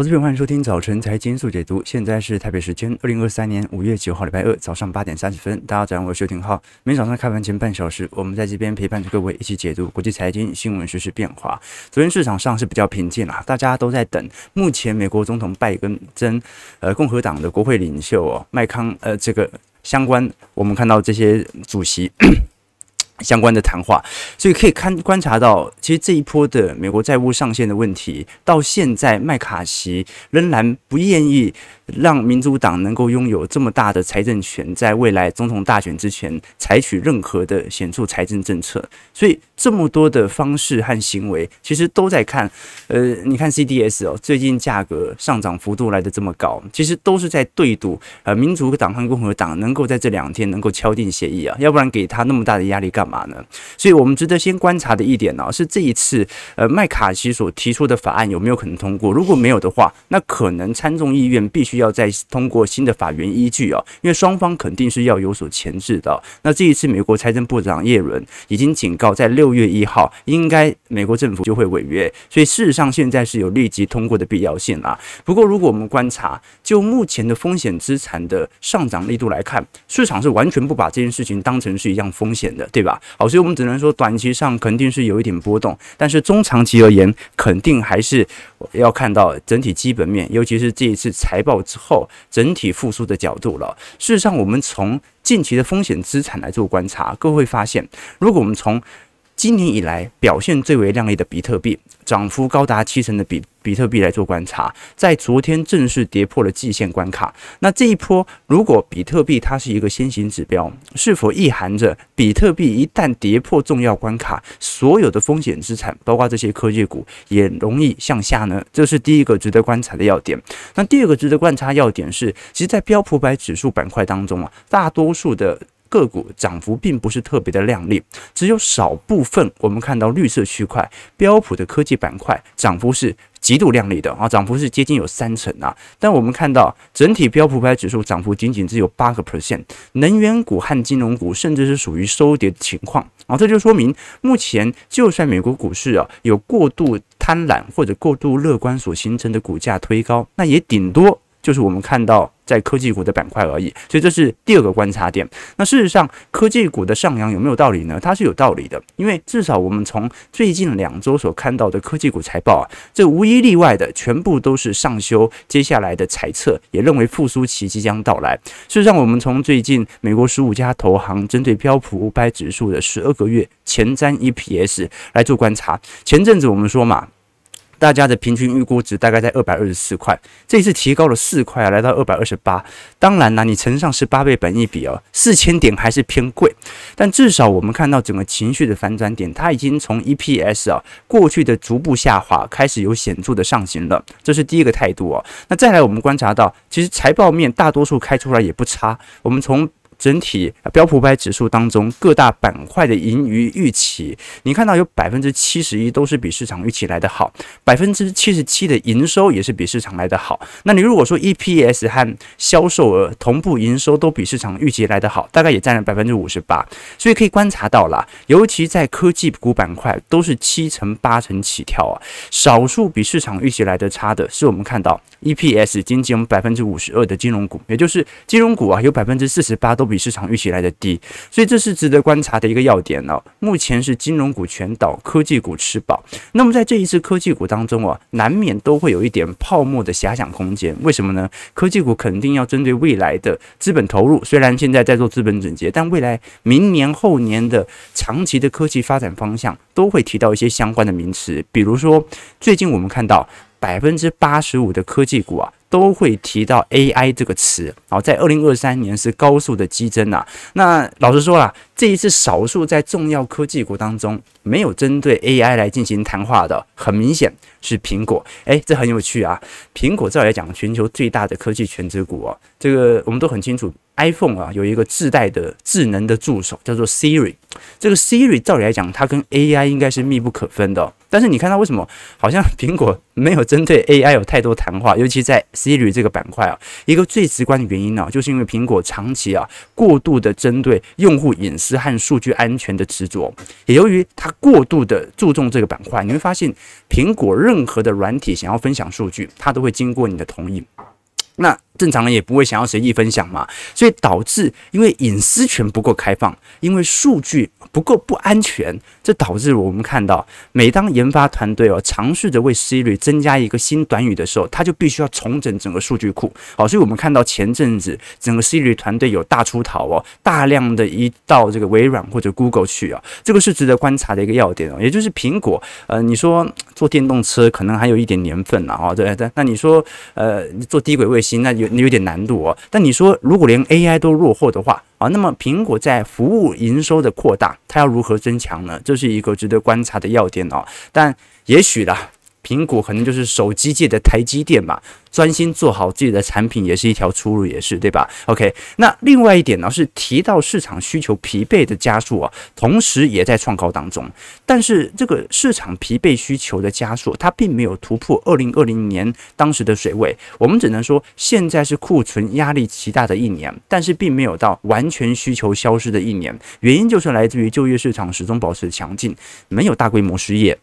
投资朋友，欢迎收听早晨财经速解读。现在是台北时间二零二三年五月九号，礼拜二早上八点三十分。大家早上好，我是邱廷浩。每天早上开盘前半小时，我们在这边陪伴着各位一起解读国际财经新闻、时事变化。昨天市场上是比较平静啦，大家都在等目前美国总统拜登，呃，共和党的国会领袖哦，麦康，呃，这个相关，我们看到这些主席。相关的谈话，所以可以看观察到，其实这一波的美国债务上限的问题，到现在麦卡锡仍然不愿意让民主党能够拥有这么大的财政权，在未来总统大选之前采取任何的显著财政政策。所以这么多的方式和行为，其实都在看，呃，你看 CDS 哦，最近价格上涨幅度来的这么高，其实都是在对赌，呃，民主党和共和党能够在这两天能够敲定协议啊，要不然给他那么大的压力干嘛呢？所以我们值得先观察的一点呢、是这一次呃麦卡锡所提出的法案有没有可能通过？如果没有的话，那可能参众议院必须要再通过新的法源依据啊，因为双方肯定是要有所前置的。那这一次美国财政部长耶伦已经警告，在六月一号应该美国政府就会违约，所以事实上现在是有立即通过的必要性啊。不过如果我们观察就目前的风险资产的上涨力度来看，市场是完全不把这件事情当成是一样风险的，对吧？好，所以我们只能说短期上肯定是有一点波动，但是中长期而言，肯定还是要看到整体基本面，尤其是这一次财报之后整体复苏的角度了。事实上，我们从近期的风险资产来做观察，各位会发现，如果我们从今年以来表现最为亮丽的比特币，涨幅高达七成的比比特币来做观察，在昨天正式跌破了季线关卡。那这一波，如果比特币它是一个先行指标，是否意含着比特币一旦跌破重要关卡，所有的风险资产，包括这些科技股，也容易向下呢？这是第一个值得观察的要点。那第二个值得观察要点是，其实，在标普百指数板块当中啊，大多数的。个股涨幅并不是特别的亮丽，只有少部分我们看到绿色区块标普的科技板块涨幅是极度亮丽的啊，涨幅是接近有三成啊。但我们看到整体标普五百指数涨幅仅仅只有八个 percent，能源股和金融股甚至是属于收跌的情况啊。这就说明目前就算美国股市啊有过度贪婪或者过度乐观所形成的股价推高，那也顶多。就是我们看到在科技股的板块而已，所以这是第二个观察点。那事实上，科技股的上扬有没有道理呢？它是有道理的，因为至少我们从最近两周所看到的科技股财报啊，这无一例外的全部都是上修接下来的财测，也认为复苏期即将到来。事实上，我们从最近美国十五家投行针对标普五百指数的十二个月前瞻 EPS 来做观察，前阵子我们说嘛。大家的平均预估值大概在二百二十四块，这一次提高了四块啊，来到二百二十八。当然啦，你乘上十八倍本益比哦，四千点还是偏贵。但至少我们看到整个情绪的反转点，它已经从 EPS 啊过去的逐步下滑，开始有显著的上行了。这是第一个态度哦。那再来，我们观察到，其实财报面大多数开出来也不差。我们从整体标普五百指数当中各大板块的盈余预期，你看到有百分之七十一都是比市场预期来得好，百分之七十七的营收也是比市场来得好。那你如果说 EPS 和销售额同步营收都比市场预期来得好，大概也占了百分之五十八。所以可以观察到啦，尤其在科技股板块都是七成八成起跳啊，少数比市场预期来得差的是我们看到 EPS 仅仅有百分之五十二的金融股，也就是金融股啊有百分之四十八都。比市场预期来的低，所以这是值得观察的一个要点哦。目前是金融股全倒，科技股吃饱。那么在这一次科技股当中啊，难免都会有一点泡沫的遐想空间。为什么呢？科技股肯定要针对未来的资本投入，虽然现在在做资本整洁，但未来明年后年的长期的科技发展方向都会提到一些相关的名词。比如说，最近我们看到百分之八十五的科技股啊。都会提到 AI 这个词，好，在二零二三年是高速的激增啊。那老实说啊，这一次少数在重要科技股当中没有针对 AI 来进行谈话的，很明显是苹果。诶，这很有趣啊。苹果照理来讲，全球最大的科技权值股啊，这个我们都很清楚。iPhone 啊，有一个自带的智能的助手叫做 Siri，这个 Siri 照理来讲，它跟 AI 应该是密不可分的。但是你看它为什么好像苹果没有针对 AI 有太多谈话，尤其在 Siri 这个板块啊，一个最直观的原因呢、就是因为苹果长期啊过度的针对用户隐私和数据安全的执着，也由于它过度的注重这个板块，你会发现苹果任何的软体想要分享数据，它都会经过你的同意。那正常人也不会想要随意分享嘛，所以导致因为隐私权不够开放，因为数据不够不安全，这导致我们看到，每当研发团队哦尝试着为 Siri 增加一个新短语的时候，它就必须要重整整个数据库。好，所以我们看到前阵子整个 Siri 团队有大出逃哦，大量的移到这个微软或者 Google 去啊，这个是值得观察的一个要点哦。也就是苹果，呃，你说做电动车可能还有一点年份了啊，对对，那你说呃做低轨卫星那有。有点难度哦，但你说如果连 AI 都落后的话啊，那么苹果在服务营收的扩大，它要如何增强呢？这是一个值得观察的要点哦。但也许啦。苹果可能就是手机界的台积电嘛，专心做好自己的产品也是一条出路，也是对吧？OK，那另外一点呢是提到市场需求疲惫的加速啊，同时也在创高当中。但是这个市场疲惫需求的加速，它并没有突破二零二零年当时的水位。我们只能说现在是库存压力极大的一年，但是并没有到完全需求消失的一年。原因就是来自于就业市场始终保持强劲，没有大规模失业。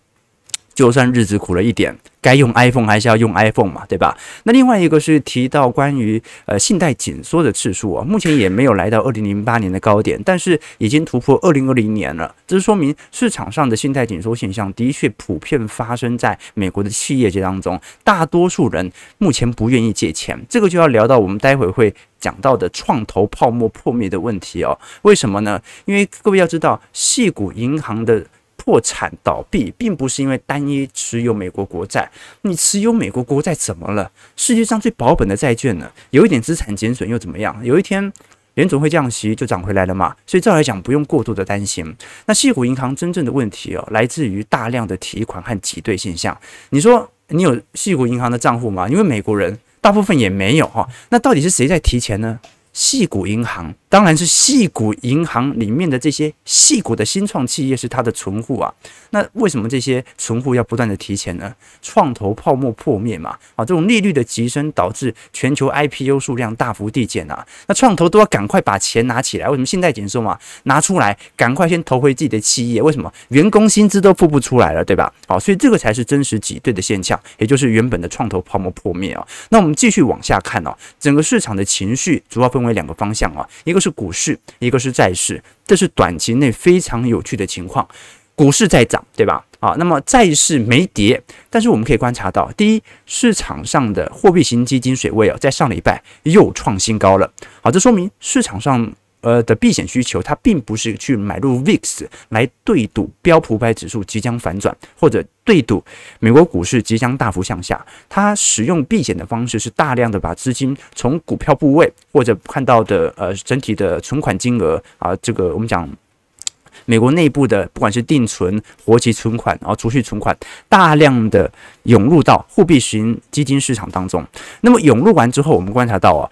就算日子苦了一点，该用 iPhone 还是要用 iPhone 嘛，对吧？那另外一个是提到关于呃信贷紧缩的次数啊，目前也没有来到二零零八年的高点，但是已经突破二零二零年了。这说明市场上的信贷紧缩现象的确普遍发生在美国的企业界当中，大多数人目前不愿意借钱。这个就要聊到我们待会会讲到的创投泡沫破灭的问题哦。为什么呢？因为各位要知道，系股银行的。破产倒闭并不是因为单一持有美国国债，你持有美国国债怎么了？世界上最保本的债券呢？有一点资产减损又怎么样？有一天联总会降息就涨回来了嘛。所以照来讲不用过度的担心。那矽谷银行真正的问题哦，来自于大量的提款和挤兑现象。你说你有矽谷银行的账户吗？因为美国人大部分也没有哈。那到底是谁在提钱呢？矽谷银行当然是矽谷银行里面的这些矽谷的新创企业是它的存户啊。那为什么这些存户要不断的提钱呢？创投泡沫破灭嘛，啊，这种利率的急升导致全球 IPO 数量大幅递减啊。那创投都要赶快把钱拿起来，为什么信贷紧缩嘛？拿出来，赶快先投回自己的企业。为什么？员工薪资都付不出来了，对吧？好，所以这个才是真实挤兑的现象，也就是原本的创投泡沫破灭啊。那我们继续往下看哦，整个市场的情绪主要分为两个方向啊，一个是股市，一个是债市，这是短期内非常有趣的情况。股市在涨，对吧？啊，那么债市没跌，但是我们可以观察到，第一，市场上的货币型基金水位啊，在上礼拜又创新高了。好，这说明市场上。呃的避险需求，它并不是去买入 VIX 来对赌标普五百指数即将反转，或者对赌美国股市即将大幅向下。它使用避险的方式是大量的把资金从股票部位或者看到的呃整体的存款金额啊，这个我们讲美国内部的不管是定存、活期存款，然后储蓄存款，大量的涌入到货币型基金市场当中。那么涌入完之后，我们观察到啊，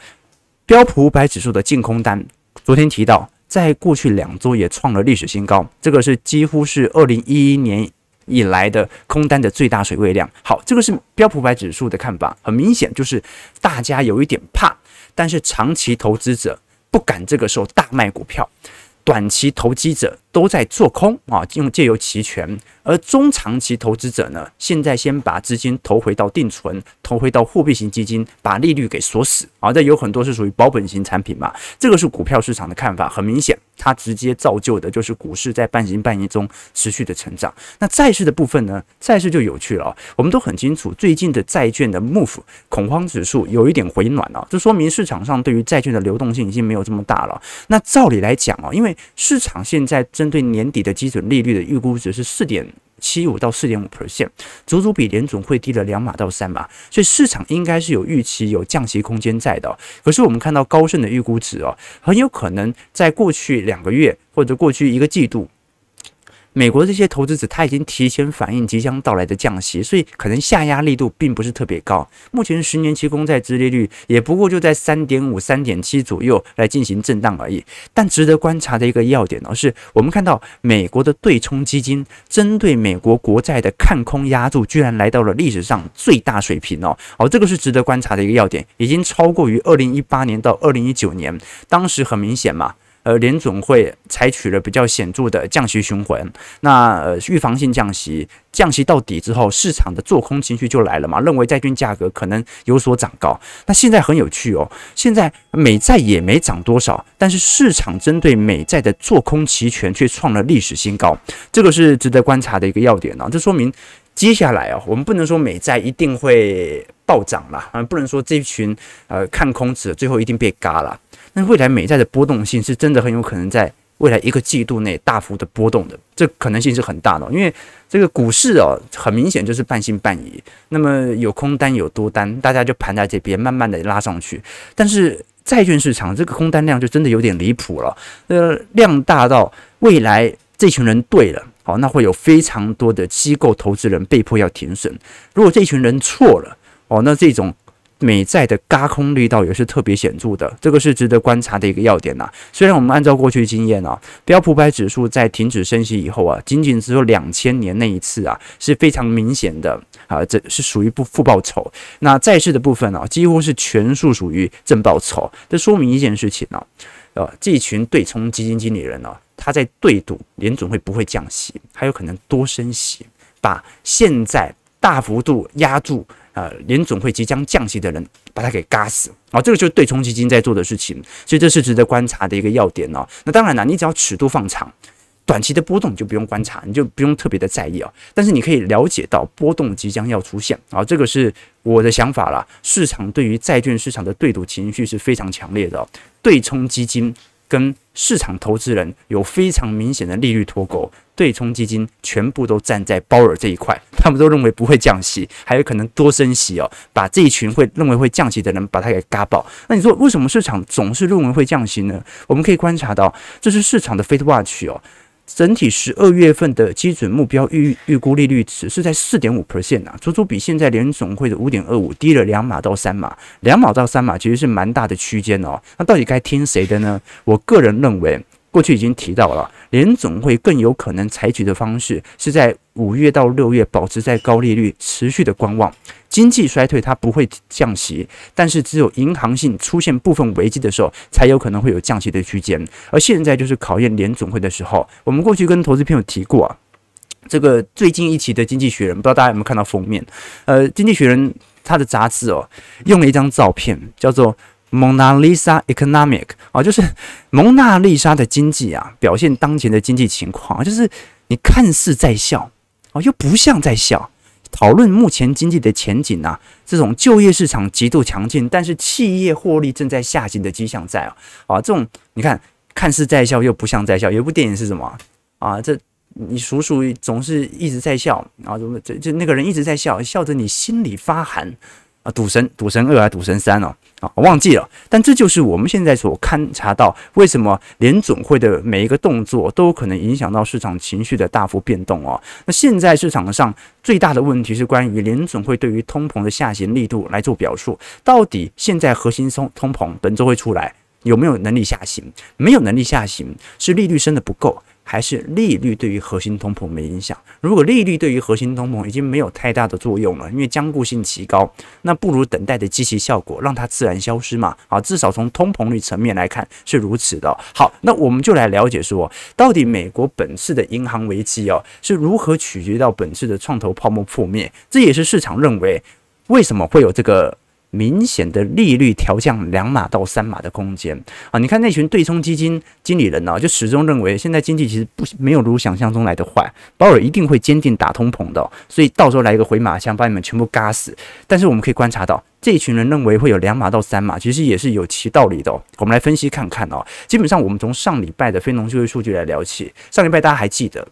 标普五百指数的净空单。昨天提到，在过去两周也创了历史新高，这个是几乎是二零一一年以来的空单的最大水位量。好，这个是标普百指数的看法，很明显就是大家有一点怕，但是长期投资者不敢这个时候大卖股票，短期投机者都在做空啊，用借由期权。而中长期投资者呢，现在先把资金投回到定存，投回到货币型基金，把利率给锁死啊。这有很多是属于保本型产品嘛。这个是股票市场的看法，很明显，它直接造就的就是股市在半信半疑中持续的成长。那债市的部分呢？债市就有趣了。我们都很清楚，最近的债券的 MOVE 恐慌指数有一点回暖了，这说明市场上对于债券的流动性已经没有这么大了。那照理来讲啊，因为市场现在针对年底的基准利率的预估值是四点。七五到四点五 percent，足足比联总会低了两码到三码，所以市场应该是有预期有降息空间在的。可是我们看到高盛的预估值哦，很有可能在过去两个月或者过去一个季度，美国这些投资者他已经提前反映即将到来的降息，所以可能下压力度并不是特别高。目前十年期公债殖利率也不过就在三点五、三点七左右来进行震荡而已。但值得观察的一个要点呢，是我们看到美国的对冲基金针对美国国债的看空压注居然来到了历史上最大水平哦。好，这个是值得观察的一个要点，已经超过于二零一八年到二零一九年，当时很明显嘛。呃，联准会采取了比较显著的降息循环，那呃预防性降息，降息到底之后，市场的做空情绪就来了嘛，认为债券价格可能有所涨高。那现在很有趣哦，现在美债也没涨多少，但是市场针对美债的做空期权却创了历史新高，这个是值得观察的一个要点呢、这说明接下来啊，我们不能说美债一定会暴涨了啊，不能说这群呃看空者最后一定被嘎了。那未来美债的波动性是真的很有可能在未来一个季度内大幅的波动的，这可能性是很大的。因为这个股市哦，很明显就是半信半疑。那么有空单有多单，大家就盘在这边，慢慢的拉上去。但是债券市场这个空单量就真的有点离谱了，呃，量大到未来这群人对了，好，那会有非常多的机构投资人被迫要停损。如果这群人错了，哦，那这种。美债的轧空力道也是特别显著的，这个是值得观察的一个要点呐、虽然我们按照过去经验啊，标普百指数在停止升息以后啊，仅仅只有两千年那一次啊是非常明显的啊，这是属于不负报酬。那债市的部分啊，几乎是全数属于正报酬。这说明一件事情呢、啊，呃，这群对冲基金经理人呢、他在对赌联准会不会降息，还有可能多升息，把现在大幅度压住。呃，联总会即将降息的人，把他给嘎死啊！这个就是对冲基金在做的事情，所以这是值得观察的一个要点哦。那当然了，你只要尺度放长，短期的波动就不用观察，你就不用特别的在意啊。但是你可以了解到波动即将要出现啊，这个是我的想法啦。市场对于债券市场的对赌情绪是非常强烈的，对冲基金。跟市场投资人有非常明显的利率脱钩，对冲基金全部都站在鲍尔这一块，他们都认为不会降息，还有可能多升息哦，把这一群会认为会降息的人把它给嘎爆。那你说为什么市场总是认为会降息呢？我们可以观察到，这是市场的 Fed Watch 哦。整体十二月份的基准目标预预估利率只是在四点五 percent 啊，足足比现在联总会的五点二五低了两码到三码，两码到三码其实是蛮大的区间哦。那到底该听谁的呢？我个人认为。过去已经提到了，联总会更有可能采取的方式是在五月到六月保持在高利率，持续的观望。经济衰退它不会降息，但是只有银行性出现部分危机的时候，才有可能会有降息的区间。而现在就是考验联总会的时候。我们过去跟投资朋友提过啊，这个最近一期的《经济学人》，不知道大家有没有看到封面？呃，《经济学人》它的杂志哦，用了一张照片，叫做。蒙娜丽莎 Economic 啊，就是蒙娜丽莎的经济啊，表现当前的经济情况，就是你看似在笑啊，又不像在笑。讨论目前经济的前景啊，这种就业市场极度强劲，但是企业获利正在下行的迹象在啊啊，这种你看看似在笑又不像在笑。有一部电影是什么啊？这你叔叔总是一直在笑啊，怎么这这那个人一直在笑，笑着你心里发寒。啊，赌神，赌神二还赌神三哦，啊，忘记了。但这就是我们现在所勘察到，为什么联准会的每一个动作都有可能影响到市场情绪的大幅变动哦。那现在市场上最大的问题是关于联准会对于通膨的下行力度来做表述，到底现在核心通通膨本周会出来，有没有能力下行？没有能力下行，是利率升的不够。还是利率对于核心通膨没影响。如果利率对于核心通膨已经没有太大的作用了，因为僵固性极高，那不如等待的积极效果让它自然消失嘛。啊，至少从通膨率层面来看是如此的。好，那我们就来了解说，到底美国本次的银行危机哦是如何取决到本次的创投泡沫破灭？这也是市场认为为什么会有这个。明显的利率调降两码到三码的空间啊！你看那群对冲基金经理人呢、就始终认为现在经济其实不没有如想象中来的坏，鲍尔一定会坚定打通膨的，所以到时候来一个回马枪把你们全部嘎死。但是我们可以观察到，这一群人认为会有两码到三码，其实也是有其道理的。我们来分析看看哦。基本上我们从上礼拜的非农就业数据来聊起，上礼拜大家还记得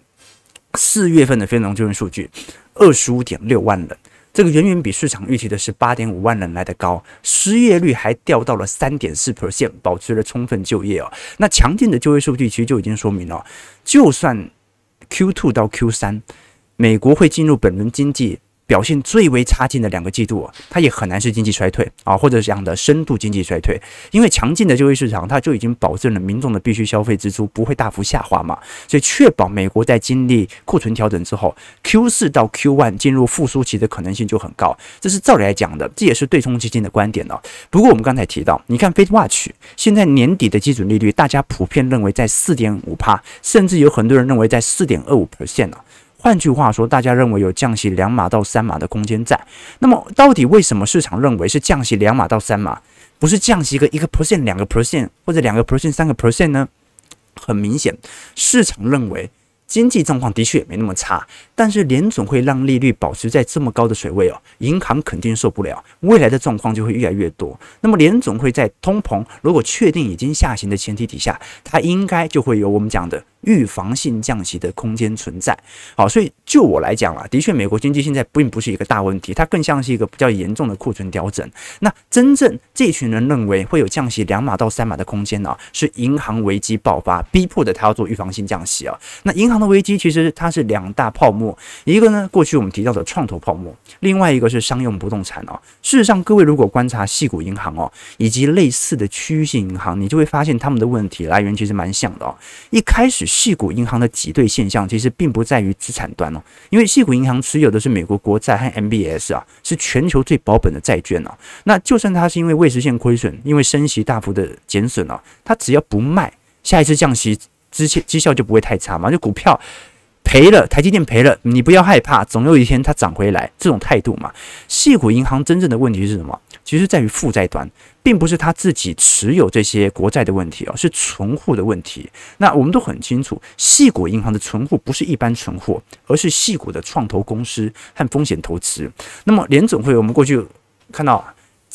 四月份的非农就业数据二十五点六万人。这个远远比市场预期的是八点五万人来的高，失业率还掉到了三点四 percent，保持了充分就业哦。那强劲的就业数据其实就已经说明了，就算 Q2 到 Q3，美国会进入本轮经济。表现最为差劲的两个季度啊，它也很难是经济衰退啊，或者这样的深度经济衰退，因为强劲的就业市场，它就已经保证了民众的必须消费支出不会大幅下滑嘛，所以确保美国在经历库存调整之后，Q 四到 Q one 进入复苏期的可能性就很高，这是照理来讲的，这也是对冲基金的观点哦。不过我们刚才提到，你看 FedWatch 现在年底的基准利率，大家普遍认为在四点五趴，甚至有很多人认为在四点二五 percent 啊。换句话说，大家认为有降息两码到三码的空间在。那么，到底为什么市场认为是降息两码到三码，不是降息个一个 percent、两个 percent 或者两个 percent、三个 percent 呢？很明显，市场认为经济状况的确也没那么差，但是联总会让利率保持在这么高的水位哦，银行肯定受不了，未来的状况就会越来越多。那么，联总会在通膨如果确定已经下行的前提底下，它应该就会有我们讲的。预防性降息的空间存在，好，所以就我来讲啊，的确，美国经济现在并不是一个大问题，它更像是一个比较严重的库存调整。那真正这群人认为会有降息两码到三码的空间呢，是银行危机爆发，逼迫的他要做预防性降息啊。那银行的危机其实它是两大泡沫，一个呢，过去我们提到的创投泡沫，另外一个是商用不动产哦。事实上，各位如果观察矽谷银行哦，以及类似的区域性银行，你就会发现他们的问题来源其实蛮像的哦。一开始。矽谷银行的挤兑现象其实并不在于资产端哦，因为矽谷银行持有的是美国国债和 MBS 啊，是全球最保本的债券哦。那就算它是因为未实现亏损，因为升息大幅的减损哦，它只要不卖，下一次降息之前绩效就不会太差嘛。就股票赔了，台积电赔了，你不要害怕，总有一天它涨回来，这种态度嘛。矽谷银行真正的问题是什么？其实在于负债端。并不是他自己持有这些国债的问题哦，是存户的问题。那我们都很清楚，细股银行的存户不是一般存户，而是细股的创投公司和风险投资。那么联总会，我们过去看到，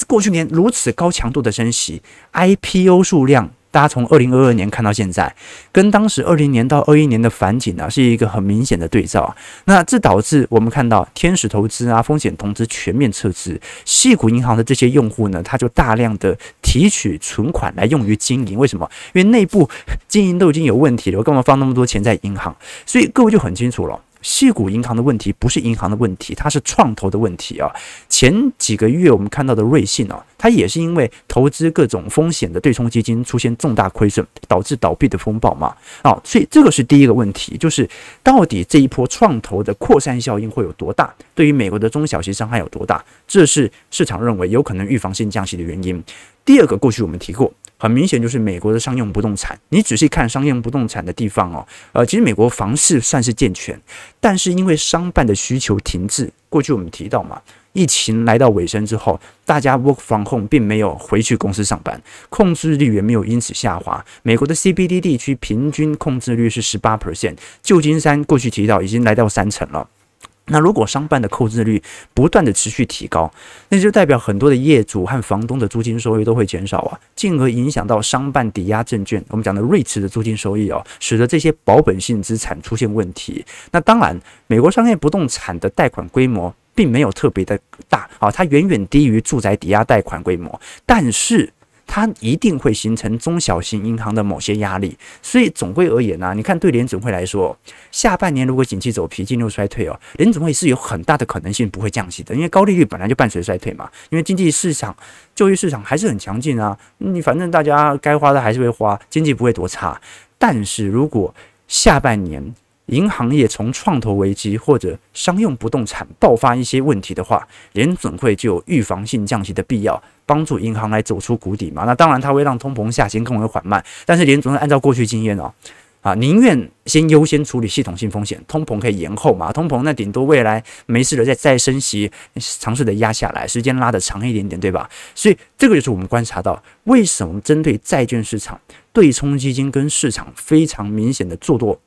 过去年如此高强度的升息，IPO 数量。大家从二零二二年看到现在，跟当时二零年到二一年的反景啊，是一个很明显的对照。那这导致我们看到天使投资啊、风险投资全面撤资，矽谷银行的这些用户呢，他就大量的提取存款来用于经营。为什么？因为内部经营都已经有问题了，我干嘛放那么多钱在银行？所以各位就很清楚了。矽谷银行的问题不是银行的问题，它是创投的问题啊。前几个月我们看到的瑞信啊，它也是因为投资各种风险的对冲基金出现重大亏损，导致倒闭的风暴嘛。啊，所以这个是第一个问题，就是到底这一波创投的扩散效应会有多大？对于美国的中小型伤害有多大？这是市场认为有可能预防性降息的原因。第二个，过去我们提过。很明显就是美国的商用不动产，你仔细看商用不动产的地方哦，呃，其实美国房市算是健全，但是因为商办的需求停滞，过去我们提到嘛，疫情来到尾声之后，大家 work from home 并没有回去公司上班，控制率也没有因此下滑。美国的 CBD 地区平均控制率是十八 percent，旧金山过去提到已经来到三成了。那如果商办的扣置率不断的持续提高，那就代表很多的业主和房东的租金收益都会减少啊，进而影响到商办抵押证券，我们讲的 REITs 的租金收益哦，使得这些保本性资产出现问题。那当然，美国商业不动产的贷款规模并没有特别的大啊，它远远低于住宅抵押贷款规模，但是。它一定会形成中小型银行的某些压力，所以总归而言呢、你看对联准会来说，下半年如果景气走皮进入衰退哦，联准会是有很大的可能性不会降息的，因为高利率本来就伴随衰退嘛，因为经济市场、就业市场还是很强劲啊，你反正大家该花的还是会花，经济不会多差。但是如果下半年银行业从创投危机或者商用不动产爆发一些问题的话，联准会就有预防性降息的必要。帮助银行来走出谷底嘛？那当然，它会让通膨下行更为缓慢。但是联准会按照过去经验哦，啊，宁愿先优先处理系统性风险，通膨可以延后嘛？通膨那顶多未来没事了再再升息，尝试的压下来，时间拉得长一点点，对吧？所以这个就是我们观察到为什么针对债券市场对冲基金跟市场非常明显的做多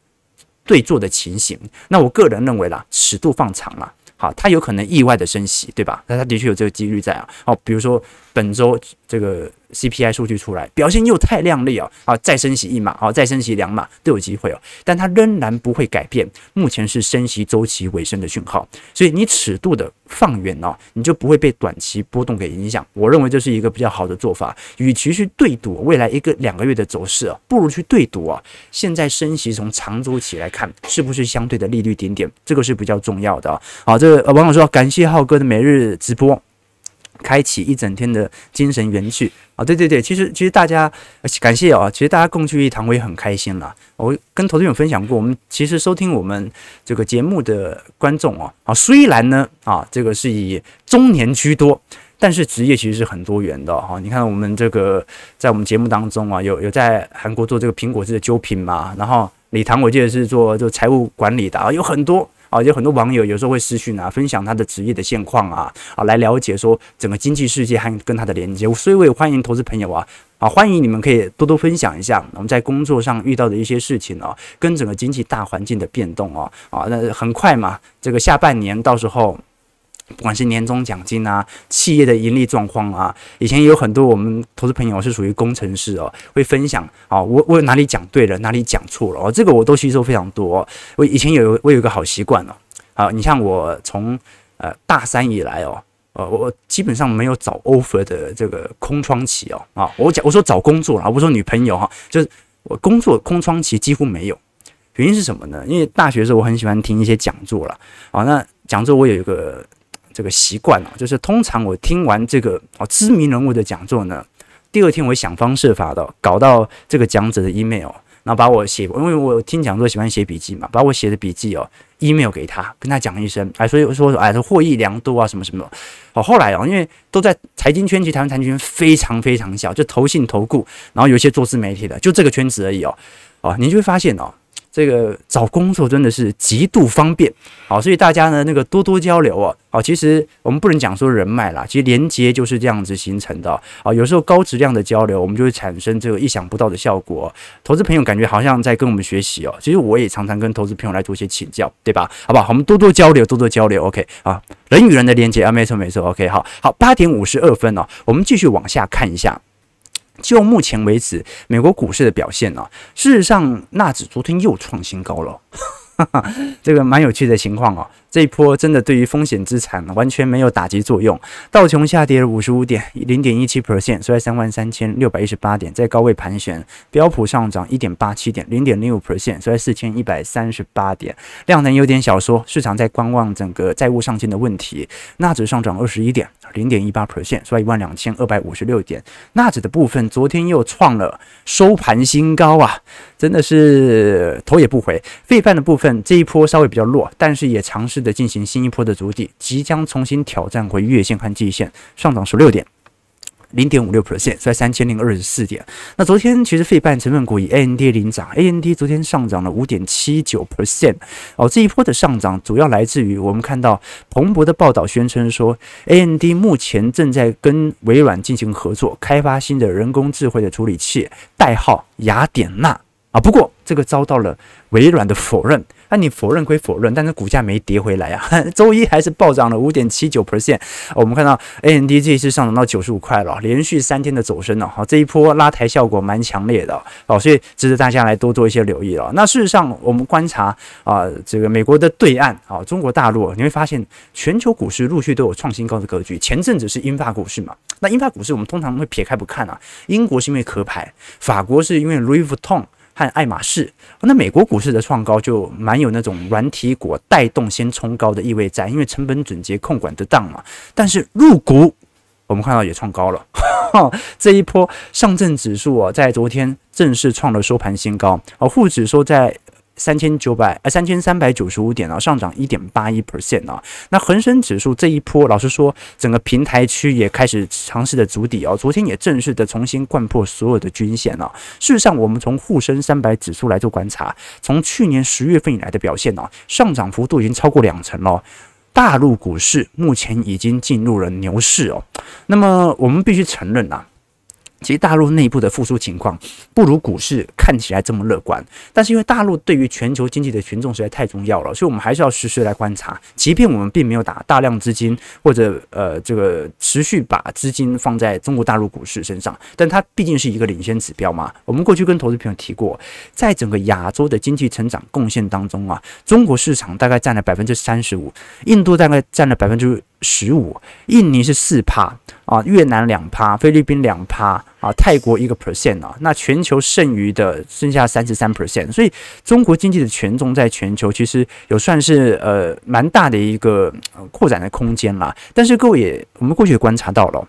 对坐的情形。那我个人认为啦，尺度放长了。好，它有可能意外的升息，对吧？那它的确有这个几率在啊。好，比如说本周这个 CPI 数据出来，表现又太靓丽哦，啊，再升息一码，啊，再升息两码都有机会哦，但它仍然不会改变目前是升息周期尾声的讯号，所以你尺度的放远哦，你就不会被短期波动给影响。我认为这是一个比较好的做法，与其去对赌未来一个两个月的走势啊，不如去对赌啊，现在升息从长周期来看是不是相对的利率顶点，这个是比较重要的啊。好，这个呃网友说感谢浩哥的每日直播。开启一整天的精神元气啊！对对对，其实其实大家感谢啊，其实大家共聚一堂，我也很开心了。我跟投资友分享过，我们其实收听我们这个节目的观众啊，啊，虽然呢啊，这个是以中年居多，但是职业其实是很多元的哈。你看我们这个在我们节目当中啊，有有在韩国做这个苹果汁的酒品嘛，然后礼堂我记得是做做财务管理的啊，有很多。啊，有很多网友有时候会私讯啊，分享他的职业的现况啊，啊，来了解说整个经济世界还跟他的连接。所以我也欢迎投资朋友啊，啊，欢迎你们可以多多分享一下我们在工作上遇到的一些事情啊，跟整个经济大环境的变动啊，啊，那很快嘛，这个下半年到时候。不管是年终奖金啊，企业的盈利状况啊，以前有很多我们投资朋友是属于工程师哦，会分享啊，我我哪里讲对了，哪里讲错了哦，这个我都吸收非常多。我以前有我有一个好习惯哦，啊，你像我从呃大三以来哦，呃，我基本上没有找 offer 的这个空窗期哦，啊，我讲我说找工作了，我不说女朋友哈，就是我工作空窗期几乎没有，原因是什么呢？因为大学的时候我很喜欢听一些讲座了，啊，那讲座我有一个。这个习惯啊，就是通常我听完这个啊知名人物的讲座呢，第二天我会想方设法的搞到这个讲者的 email，然后把我写，因为我听讲座喜欢写笔记嘛，把我写的笔记哦 email 给他，跟他讲一声，哎，所以我说哎，他获益良多啊，什么什么。好，后来啊，因为都在财经圈，其实台湾财经圈非常非常小，就投信投顾，然后有一些做自媒体的，就这个圈子而已哦。哦，你就会发现哦。这个找工作真的是极度方便，好，所以大家呢那个多多交流啊，好，其实我们不能讲说人脉啦，其实连接就是这样子形成的啊。有时候高质量的交流，我们就会产生这个意想不到的效果。投资朋友感觉好像在跟我们学习哦，其实我也常常跟投资朋友来做一些请教，对吧？好不好？我们多多交流，多多交流，OK 啊，人与人的连接啊，没错没错，OK，好好，八点五十二分哦，我们继续往下看一下。就目前为止，美国股市的表现呢、事实上，纳指昨天又创新高了。这个蛮有趣的情况哦，这一波真的对于风险资产完全没有打击作用。道琼下跌了五十五点，零点一七 percent，收在三万三千六百一十八点，在高位盘旋。标普上涨一点八七点，零点零五 percent，收在四千一百三十八点。量能有点小缩，市场在观望整个债务上限的问题。纳指上涨二十一点，零点一八 percent，是吧一万两千二百五十六点。纳指的部分昨天又创了收盘新高啊，真的是头也不回。费半的部分。这一波稍微比较弱，但是也尝试的进行新一波的筑底，即将重新挑战回月线和季线，上涨十六点，零点五六 percent，在三千零二十四点。那昨天其实费半成分股以 AMD 领涨，AMD 昨天上涨了五点七九 percent。哦，这一波的上涨主要来自于我们看到彭博的报道宣称说，AMD 目前正在跟微软进行合作，开发新的人工智慧的处理器，代号雅典娜啊。不过这个遭到了微软的否认。那、你否认归否认，但是股价没跌回来啊，周一还是暴涨了五点七九 percent。我们看到 AMD 这一次上涨到九十五块了，连续三天的走升了，好，这一波拉抬效果蛮强烈的，哦，所以值得大家来多做一些留意了。那事实上，我们观察啊，这个美国的对岸啊，中国大陆，你会发现全球股市陆续都有创新高的格局。前阵子是英法股市嘛，那英法股市我们通常会撇开不看啊，英国是因为壳牌，法国是因为 Louis Vuitton。看爱马仕，那美国股市的创高就蛮有那种软体股带动先冲高的意味在，因为成本准结控管得当嘛。但是入股，我们看到也创高了，这一波上证指数啊，在昨天正式创了收盘新高，而沪指收在。三千九百呃三千三百九十五点啊，上涨一点八一 percent 啊。那恒生指数这一波，老实说，整个平台区也开始尝试的筑底哦。昨天也正式的重新贯破所有的均线了。事实上，我们从沪深三百指数来做观察，从去年十月份以来的表现呢，上涨幅度已经超过两成了。大陆股市目前已经进入了牛市哦。那么我们必须承认呐。其实大陆内部的复苏情况不如股市看起来这么乐观，但是因为大陆对于全球经济的权重实在太重要了，所以我们还是要实时来观察。即便我们并没有打大量资金或者呃这个持续把资金放在中国大陆股市身上，但它毕竟是一个领先指标嘛。我们过去跟投资朋友提过，在整个亚洲的经济成长贡献当中啊，中国市场大概占了百分之三十五，印度大概占了百分之十五，印尼是四趴啊，越南两趴，菲律宾两趴啊，泰国一个 percent 啊，那全球剩余的剩下三十三 percent，所以中国经济的权重在全球其实有算是呃蛮大的一个扩展的空间啦。但是各位也我们过去也观察到了，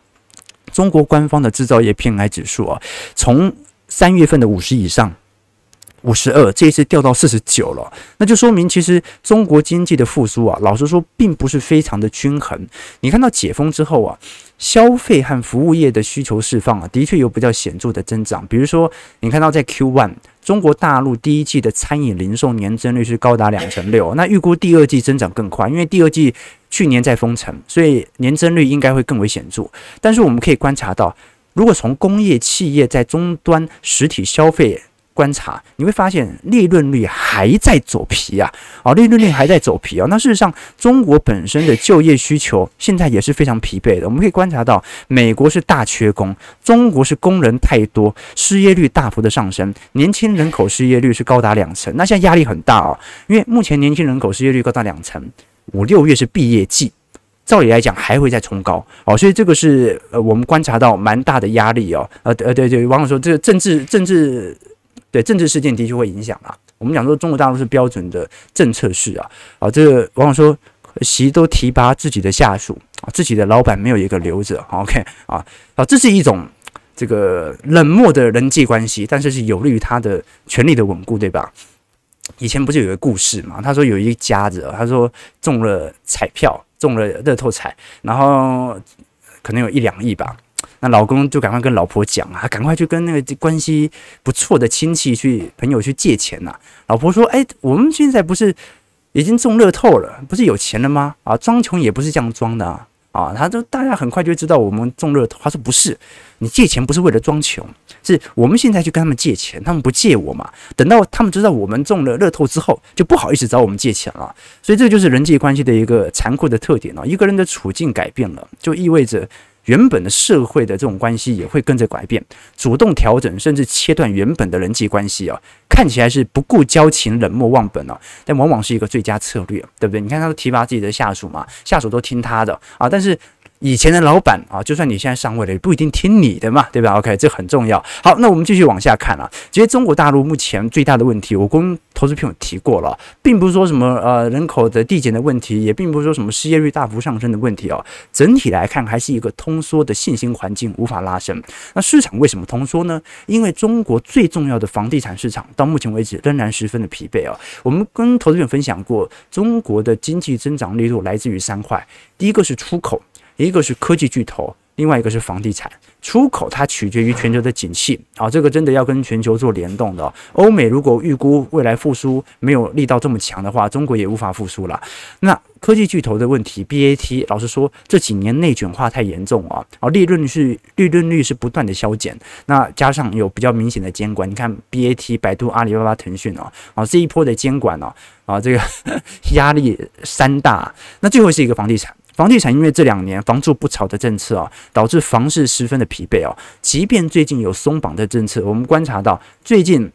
中国官方的制造业 PMI 指数啊，从三月份的五十以上。五十二，这一次掉到四十九了，那就说明其实中国经济的复苏啊，老实说并不是非常的均衡。你看到解封之后啊，消费和服务业的需求释放啊，的确有比较显著的增长。比如说，你看到在 Q one，中国大陆第一季的餐饮零售年增率是高达两成六，那预估第二季增长更快，因为第二季去年在封城，所以年增率应该会更为显著。但是我们可以观察到，如果从工业企业在终端实体消费，观察你会发现利润率还在走皮啊，啊，利润率还在走皮啊。那事实上，中国本身的就业需求现在也是非常疲惫的。我们可以观察到，美国是大缺工，中国是工人太多，失业率大幅的上升，年轻人口失业率是高达两成。那现在压力很大啊，因为目前年轻人口失业率高达两成，五六月是毕业季，照理来讲还会再冲高哦，所以这个是呃我们观察到蛮大的压力哦。呃呃对对，网友说这个政治政治。对政治事件的确会影响啊。我们讲说中国大陆是标准的政策式啊，啊，这个往往说习都提拔自己的下属啊，自己的老板没有一个留着，OK 啊，啊，这是一种这个冷漠的人际关系，但是是有利于他的权力的稳固，对吧？以前不是有个故事嘛？他说有一家子，他说中了彩票，中了乐透彩，然后可能有一两亿吧。那老公就赶快跟老婆讲啊，赶快去跟那个关系不错的亲戚去朋友去借钱呐、老婆说：“哎，我们现在不是已经中乐透了，不是有钱了吗？啊，装穷也不是这样装的啊！啊，他就大家很快就知道我们中乐透。他说不是，你借钱不是为了装穷，是我们现在去跟他们借钱，他们不借我嘛。等到他们知道我们中了乐透之后，就不好意思找我们借钱了。所以这就是人际关系的一个残酷的特点了。一个人的处境改变了，就意味着。”原本的社会的这种关系也会跟着改变，主动调整甚至切断原本的人际关系啊，看起来是不顾交情、冷漠忘本啊，但往往是一个最佳策略，对不对？你看他都提拔自己的下属嘛，下属都听他的啊，但是。以前的老板啊，就算你现在上位了，也不一定听你的嘛，对吧？OK，这很重要。好，那我们继续往下看啊。其实中国大陆目前最大的问题，我跟投资朋友提过了，并不是说什么呃人口的递减的问题，也并不是说什么失业率大幅上升的问题哦。整体来看，还是一个通缩的信心环境无法拉升。那市场为什么通缩呢？因为中国最重要的房地产市场到目前为止仍然十分的疲惫啊。我们跟投资朋友分享过，中国的经济增长力度来自于三块，第一个是出口。一个是科技巨头，另外一个是房地产。出口它取决于全球的景气啊，这个真的要跟全球做联动的。欧美如果预估未来复苏没有力道这么强的话，中国也无法复苏了。那科技巨头的问题，BAT，老实说这几年内卷化太严重啊，啊，利润是利润率是不断的削减。那加上有比较明显的监管，你看 BAT、百度、阿里巴巴、腾讯啊，啊这一波的监管啊，啊这个 压力山大。那最后是一个房地产。房地产因为这两年房住不炒的政策啊，导致房市十分的疲惫哦。即便最近有松绑的政策，我们观察到最近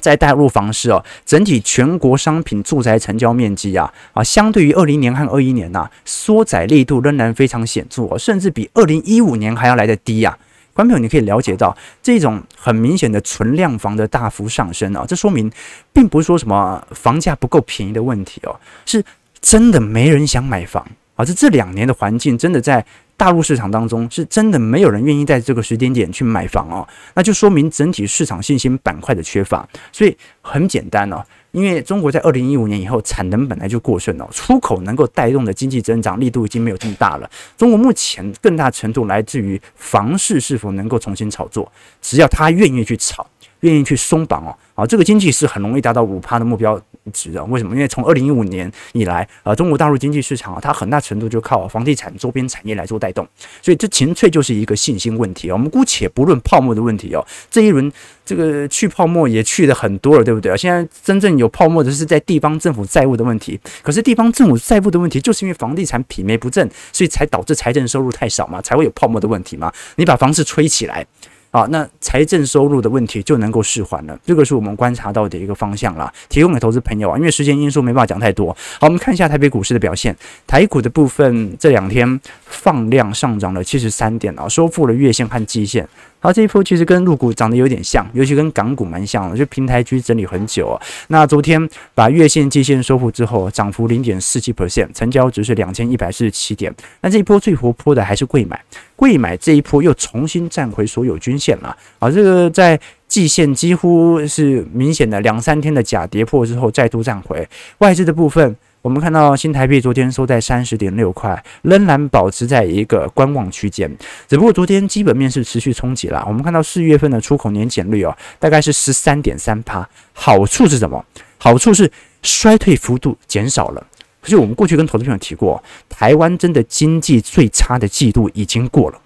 在大陆房市哦，整体全国商品住宅成交面积啊啊，相对于二零年和二一年呐，缩窄力度仍然非常显著哦，甚至比二零一五年还要来得低呀。观众朋友，你可以了解到这种很明显的存量房的大幅上升啊，这说明并不是说什么房价不够便宜的问题哦，是真的没人想买房。啊，这这两年的环境真的在大陆市场当中，是真的没有人愿意在这个时间点去买房哦，那就说明整体市场信心板块的缺乏。所以很简单哦，因为中国在二零一五年以后产能本来就过剩哦，出口能够带动的经济增长力度已经没有这么大了。中国目前更大程度来自于房市是否能够重新炒作，只要他愿意去炒。愿意去松绑哦，啊，这个经济是很容易达到五趴的目标值的。为什么？因为从二零一五年以来，呃，中国大陆经济市场啊，它很大程度就靠房地产周边产业来做带动，所以这纯粹就是一个信心问题哦。我们姑且不论泡沫的问题哦，这一轮这个去泡沫也去的很多了，对不对啊？现在真正有泡沫的是在地方政府债务的问题，可是地方政府债务的问题就是因为房地产匹配不正，所以才导致财政收入太少嘛，才会有泡沫的问题嘛。你把房子吹起来。好，那财政收入的问题就能够释缓了，这个是我们观察到的一个方向啦，提供给投资朋友啊。因为时间因素没办法讲太多。好，我们看一下台北股市的表现，台股的部分这两天放量上涨了七十三点啊，收复了月线和季线。好，这一波其实跟陆股长得有点像，尤其跟港股蛮像的，就平台区整理很久啊。那昨天把月线、季线收复之后，涨幅零点四七 percent，成交值是两千一百四十七点。那这一波最活泼的还是贵买。未买这一波又重新站回所有均线了啊！这个在季线几乎是明显的两三天的假跌破之后再度站回。外资的部分，我们看到新台币昨天收在三十点六块，仍然保持在一个观望区间。只不过昨天基本面是持续冲击了。我们看到四月份的出口年减率哦，大概是十三点三趴。好处是什么？好处是衰退幅度减少了。可是我们过去跟投资朋友提过，台湾真的经济最差的季度已经过了，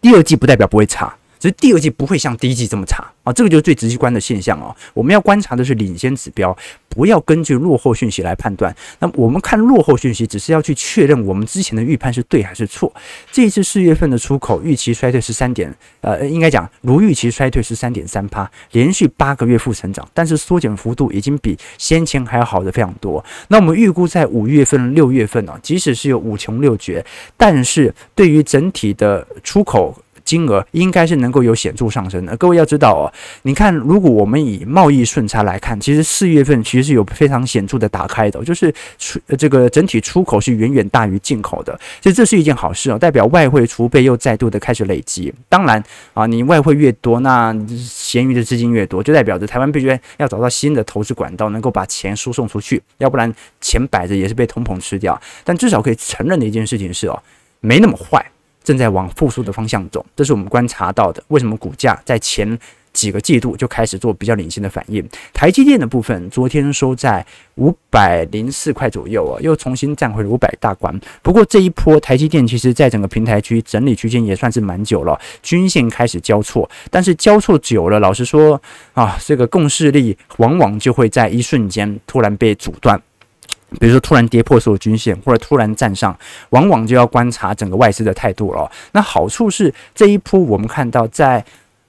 第二季不代表不会差。只是第二季不会像第一季这么差啊，这个就是最直观的现象哦。我们要观察的是领先指标，不要根据落后讯息来判断。那我们看落后讯息，只是要去确认我们之前的预判是对还是错。这一次四月份的出口预期衰退十三点，呃，应该讲如预期衰退十三点三趴，连续八个月负成长，但是缩减幅度已经比先前还要好的非常多。那我们预估在五月份、六月份呢，即使是有五穷六绝，但是对于整体的出口。金额应该是能够有显著上升的。各位要知道哦，你看，如果我们以贸易顺差来看，其实四月份其实是有非常显著的打开的，就是出这个整体出口是远远大于进口的，所以这是一件好事哦，代表外汇储备又再度的开始累积。当然啊，你外汇越多，那闲余的资金越多，就代表着台湾必须要找到新的投资管道，能够把钱输送出去，要不然钱摆着也是被通膨吃掉。但至少可以承认的一件事情是哦，没那么坏。正在往复苏的方向走，这是我们观察到的。为什么股价在前几个季度就开始做比较领先的反应？台积电的部分昨天收在五百零四块左右啊，又重新站回了五百大关。不过这一波台积电其实在整个平台区整理区间也算是蛮久了，均线开始交错，但是交错久了，老实说啊，这个共识力往往就会在一瞬间突然被阻断。比如说突然跌破所有均线，或者突然站上，往往就要观察整个外资的态度了。那好处是这一波我们看到，在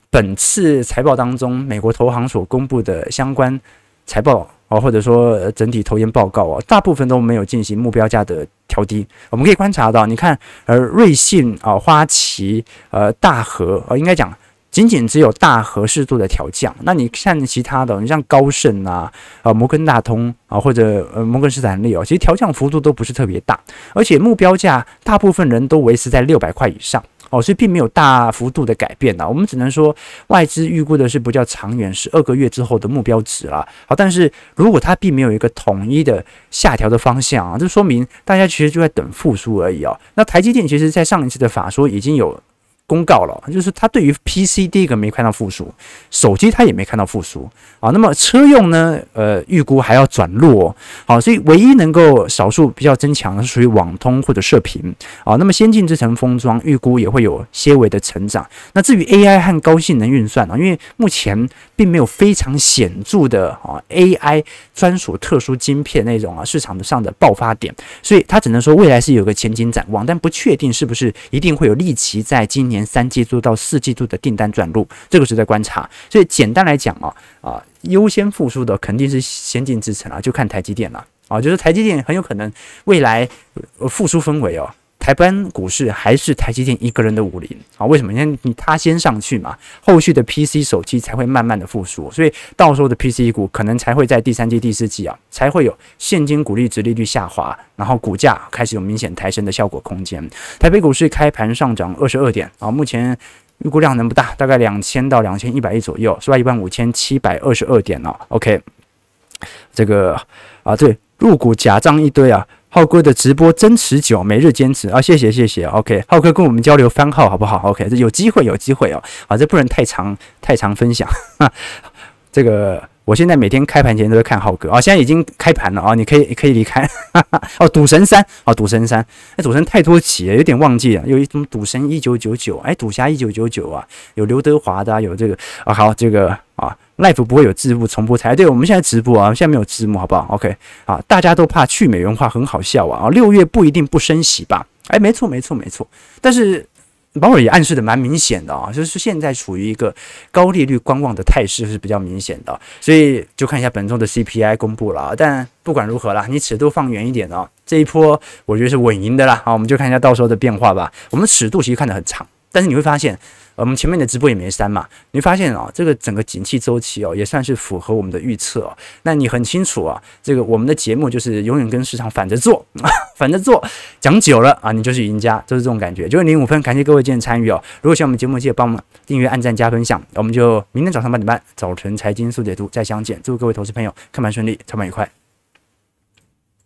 本次财报当中，美国投行所公布的相关财报哦，或者说整体投研报告哦，大部分都没有进行目标价的调低。我们可以观察到，你看，呃，瑞信啊、花旗、呃，大和呃，应该讲。仅仅只有大和适度的调降，那你看其他的，你像高盛啊、呃摩根大通啊，或者呃摩根士丹利哦，其实调降幅度都不是特别大，而且目标价大部分人都维持在六百块以上哦，所以并没有大幅度的改变呐。我们只能说外资预估的是比较长远，十二个月之后的目标值了。好，但是如果它并没有一个统一的下调的方向啊，这说明大家其实就在等复苏而已哦。那台积电其实在上一次的法说已经有。公告了，就是他对于 PC 第一个没看到复苏，手机他也没看到复苏啊。那么车用呢？呃，预估还要转弱，好，所以唯一能够少数比较增强的是属于网通或者射频啊。那么先进制程封装预估也会有些微的成长。那至于 AI 和高性能运算啊，因为目前并没有非常显著的啊 AI 专属特殊晶片那种啊市场上的爆发点，所以他只能说未来是有个前景展望，但不确定是不是一定会有立即在今年。三季度到四季度的订单转入，这个是在观察。所以简单来讲啊啊，优先复苏的肯定是先进制程啊，就看台积电了啊，就是台积电很有可能未来复苏氛围哦。台湾股市还是台积电一个人的武林啊？为什么？因为你他先上去嘛，后续的 PC 手机才会慢慢的复苏，所以到时候的 PC 股可能才会在第三季、第四季啊，才会有现金股利殖利率下滑，然后股价开始有明显抬升的效果空间。台北股市开盘上涨二十二点啊，目前预估量能不大，大概两千到两千一百亿左右，是吧？一万五千七百二十二点哦。OK，这个啊，对，入股假账一堆啊。浩哥的直播真持久，每日坚持。啊！谢谢谢谢，OK，浩哥跟我们交流番号好不好？OK，这有机会有机会哦，啊，这不能太长太长分享，哈，这个我现在每天开盘前都在看浩哥。啊，现在已经开盘了啊，你可以可以离开，哈哈哦，赌神三哦，赌神三，那赌神太多期了，有点忘记了，有一种赌神一九九九，哎，赌侠一九九九啊，有刘德华的，有这个。啊，好这个啊。Live 不会有字幕重播才对，我们现在直播啊，现在没有字幕，好不好？OK，啊，大家都怕去美元化，很好笑啊！啊，六月不一定不升息吧？哎，没错，没错，没错。但是鲍尔也暗示的蛮明显的啊，就是现在处于一个高利率观望的态势是比较明显的，所以就看一下本周的 CPI 公布了啊。但不管如何啦，你尺度放远一点啊，这一波我觉得是稳赢的啦。好，我们就看一下到时候的变化吧。我们尺度其实看得很长，但是你会发现。我们前面的直播也没删嘛，你会发现啊、这个整个景气周期哦，也算是符合我们的预测哦。那你很清楚啊，这个我们的节目就是永远跟市场反着做，反着做，讲久了啊，你就是赢家，就是这种感觉。九点零五分，感谢各位今天参与哦。如果喜欢我们节目，记得帮我们订阅、按赞、加分享。我们就明天早上八点半，早晨财经速解读再相见。祝各位投资朋友看盘顺利，操盘愉快。